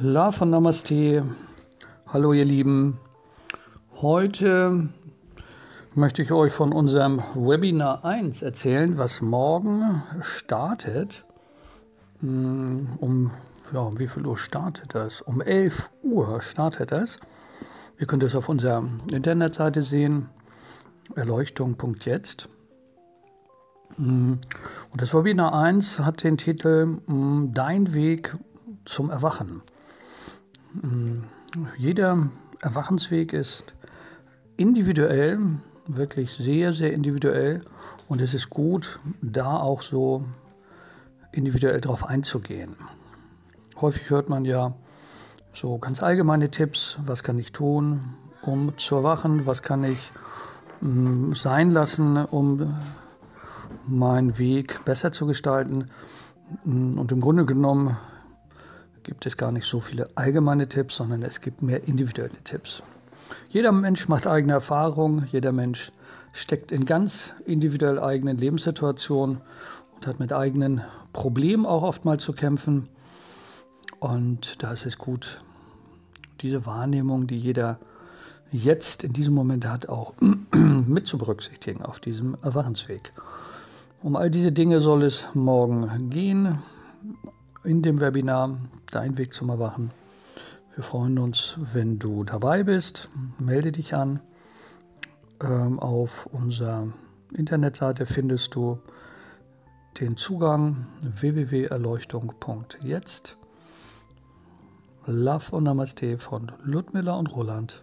Love von Namaste. Hallo ihr Lieben. Heute möchte ich euch von unserem Webinar 1 erzählen, was morgen startet. Hm, um ja, wie viel Uhr startet das? Um 11 Uhr startet das. Ihr könnt es auf unserer Internetseite sehen, erleuchtung.jetzt. Hm, und das Webinar 1 hat den Titel hm, Dein Weg zum Erwachen. Mm, jeder Erwachensweg ist individuell, wirklich sehr, sehr individuell. Und es ist gut, da auch so individuell drauf einzugehen. Häufig hört man ja so ganz allgemeine Tipps, was kann ich tun, um zu erwachen, was kann ich mm, sein lassen, um meinen Weg besser zu gestalten. Mm, und im Grunde genommen gibt es gar nicht so viele allgemeine Tipps, sondern es gibt mehr individuelle Tipps. Jeder Mensch macht eigene Erfahrungen, jeder Mensch steckt in ganz individuell eigenen Lebenssituationen und hat mit eigenen Problemen auch oftmals zu kämpfen. Und da ist es gut, diese Wahrnehmung, die jeder jetzt in diesem Moment hat, auch mit zu berücksichtigen auf diesem Erwachensweg. Um all diese Dinge soll es morgen gehen in dem Webinar Dein Weg zum Erwachen. Wir freuen uns, wenn du dabei bist. Melde dich an. Ähm, auf unserer Internetseite findest du den Zugang www.erleuchtung.jetzt. Love und Namaste von Ludmilla und Roland.